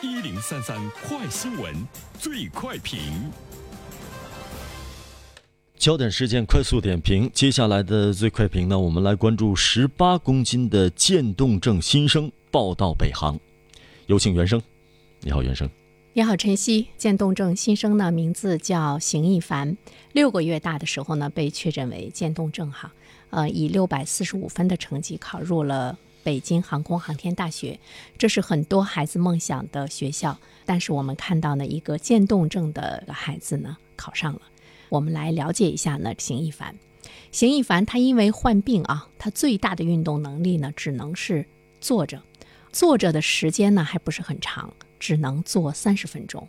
一零三三快新闻，最快评。焦点事件快速点评，接下来的最快评呢，我们来关注十八公斤的渐冻症新生报到北航。有请袁生，你好，袁生。你好，晨曦。渐冻症新生呢，名字叫邢一凡，六个月大的时候呢，被确诊为渐冻症哈，呃，以六百四十五分的成绩考入了。北京航空航天大学，这是很多孩子梦想的学校。但是我们看到呢，一个渐冻症的孩子呢考上了。我们来了解一下呢，邢一凡。邢一凡他因为患病啊，他最大的运动能力呢只能是坐着，坐着的时间呢还不是很长，只能坐三十分钟，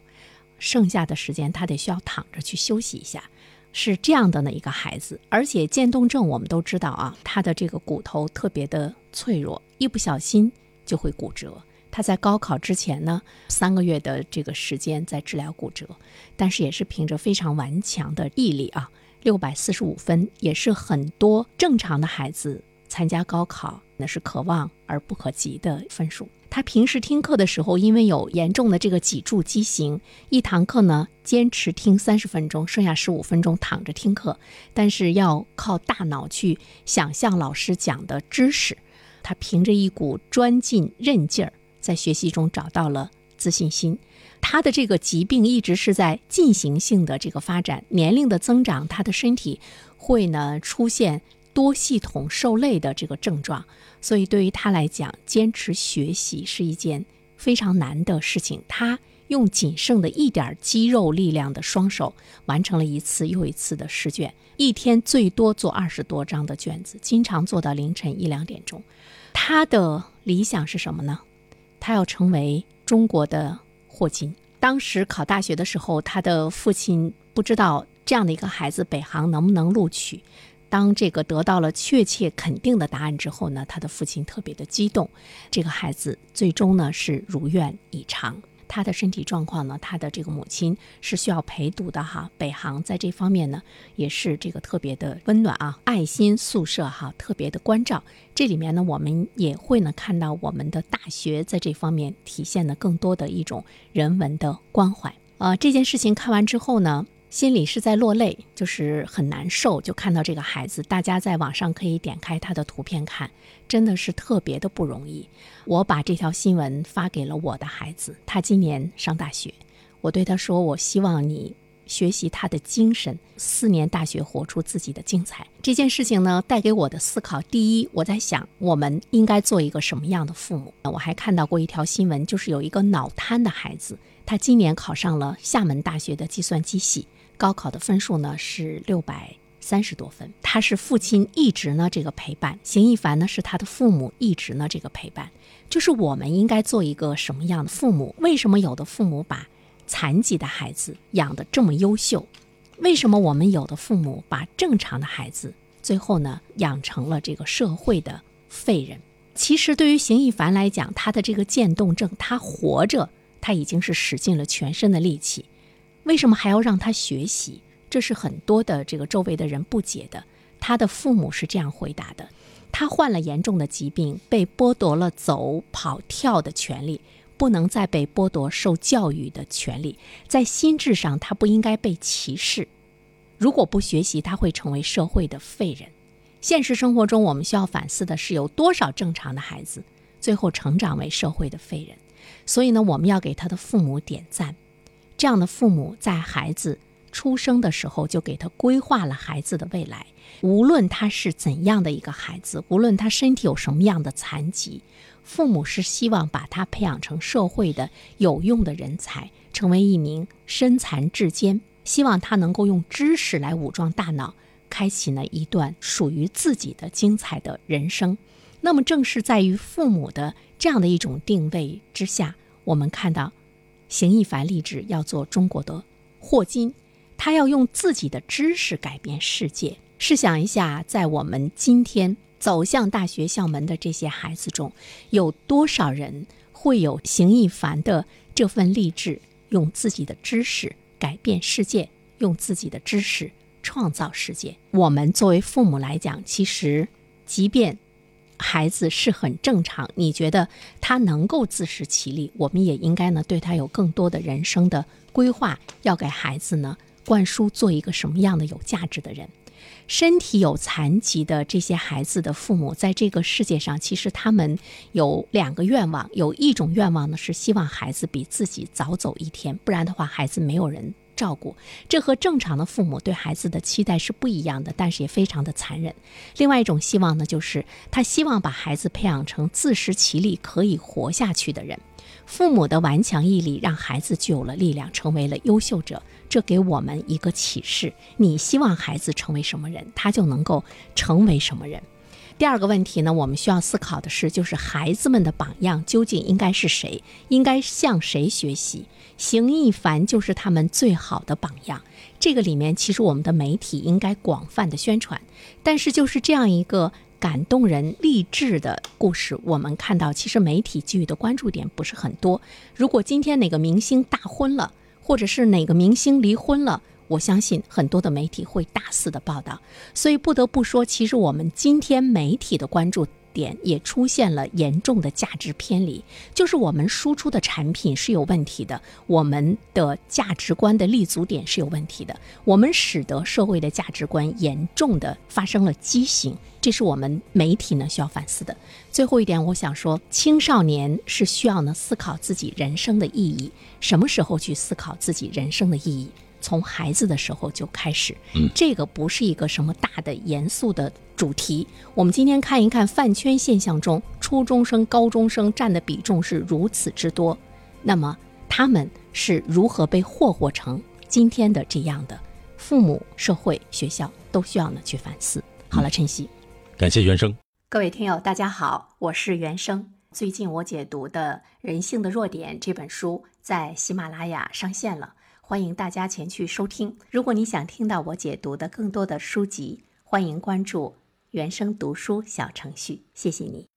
剩下的时间他得需要躺着去休息一下。是这样的呢一个孩子，而且渐冻症我们都知道啊，他的这个骨头特别的脆弱，一不小心就会骨折。他在高考之前呢，三个月的这个时间在治疗骨折，但是也是凭着非常顽强的毅力啊，六百四十五分也是很多正常的孩子参加高考那是可望而不可及的分数。他平时听课的时候，因为有严重的这个脊柱畸形，一堂课呢坚持听三十分钟，剩下十五分钟躺着听课，但是要靠大脑去想象老师讲的知识。他凭着一股专劲韧劲儿，在学习中找到了自信心。他的这个疾病一直是在进行性的这个发展，年龄的增长，他的身体会呢出现。多系统受累的这个症状，所以对于他来讲，坚持学习是一件非常难的事情。他用仅剩的一点肌肉力量的双手，完成了一次又一次的试卷，一天最多做二十多张的卷子，经常做到凌晨一两点钟。他的理想是什么呢？他要成为中国的霍金。当时考大学的时候，他的父亲不知道这样的一个孩子，北航能不能录取。当这个得到了确切肯定的答案之后呢，他的父亲特别的激动。这个孩子最终呢是如愿以偿。他的身体状况呢，他的这个母亲是需要陪读的哈。北航在这方面呢也是这个特别的温暖啊，爱心宿舍哈，特别的关照。这里面呢，我们也会呢看到我们的大学在这方面体现的更多的一种人文的关怀。呃，这件事情看完之后呢。心里是在落泪，就是很难受。就看到这个孩子，大家在网上可以点开他的图片看，真的是特别的不容易。我把这条新闻发给了我的孩子，他今年上大学。我对他说：“我希望你学习他的精神，四年大学活出自己的精彩。”这件事情呢，带给我的思考，第一，我在想我们应该做一个什么样的父母。我还看到过一条新闻，就是有一个脑瘫的孩子，他今年考上了厦门大学的计算机系。高考的分数呢是六百三十多分，他是父亲一直呢这个陪伴，邢一凡呢是他的父母一直呢这个陪伴，就是我们应该做一个什么样的父母？为什么有的父母把残疾的孩子养得这么优秀？为什么我们有的父母把正常的孩子最后呢养成了这个社会的废人？其实对于邢一凡来讲，他的这个渐冻症，他活着他已经是使尽了全身的力气。为什么还要让他学习？这是很多的这个周围的人不解的。他的父母是这样回答的：他患了严重的疾病，被剥夺了走、跑、跳的权利，不能再被剥夺受教育的权利。在心智上，他不应该被歧视。如果不学习，他会成为社会的废人。现实生活中，我们需要反思的是，有多少正常的孩子最后成长为社会的废人？所以呢，我们要给他的父母点赞。这样的父母在孩子出生的时候就给他规划了孩子的未来，无论他是怎样的一个孩子，无论他身体有什么样的残疾，父母是希望把他培养成社会的有用的人才，成为一名身残志坚，希望他能够用知识来武装大脑，开启呢一段属于自己的精彩的人生。那么，正是在于父母的这样的一种定位之下，我们看到。邢一凡立志要做中国的霍金，他要用自己的知识改变世界。试想一下，在我们今天走向大学校门的这些孩子中，有多少人会有邢一凡的这份励志，用自己的知识改变世界，用自己的知识创造世界？我们作为父母来讲，其实即便孩子是很正常，你觉得他能够自食其力，我们也应该呢对他有更多的人生的规划，要给孩子呢灌输做一个什么样的有价值的人。身体有残疾的这些孩子的父母，在这个世界上，其实他们有两个愿望，有一种愿望呢是希望孩子比自己早走一天，不然的话，孩子没有人。照顾，这和正常的父母对孩子的期待是不一样的，但是也非常的残忍。另外一种希望呢，就是他希望把孩子培养成自食其力、可以活下去的人。父母的顽强毅力让孩子具有了力量，成为了优秀者。这给我们一个启示：你希望孩子成为什么人，他就能够成为什么人。第二个问题呢，我们需要思考的是，就是孩子们的榜样究竟应该是谁？应该向谁学习？邢一凡就是他们最好的榜样。这个里面，其实我们的媒体应该广泛的宣传。但是，就是这样一个感动人、励志的故事，我们看到，其实媒体给予的关注点不是很多。如果今天哪个明星大婚了，或者是哪个明星离婚了，我相信很多的媒体会大肆的报道，所以不得不说，其实我们今天媒体的关注点也出现了严重的价值偏离，就是我们输出的产品是有问题的，我们的价值观的立足点是有问题的，我们使得社会的价值观严重的发生了畸形，这是我们媒体呢需要反思的。最后一点，我想说，青少年是需要呢思考自己人生的意义，什么时候去思考自己人生的意义？从孩子的时候就开始，这个不是一个什么大的严肃的主题。我们今天看一看饭圈现象中，初中生、高中生占的比重是如此之多，那么他们是如何被霍霍成今天的这样的？父母、社会、学校都需要呢去反思。好了，晨曦，感谢原生。各位听友，大家好，我是原生。最近我解读的《人性的弱点》这本书在喜马拉雅上线了。欢迎大家前去收听。如果你想听到我解读的更多的书籍，欢迎关注原声读书小程序。谢谢你。